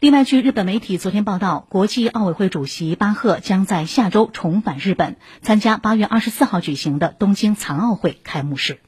另外据日本媒体昨天报道国际奥委会主席巴赫将在下周重返日本参加八月二十四号举行的东京残奥会开幕式。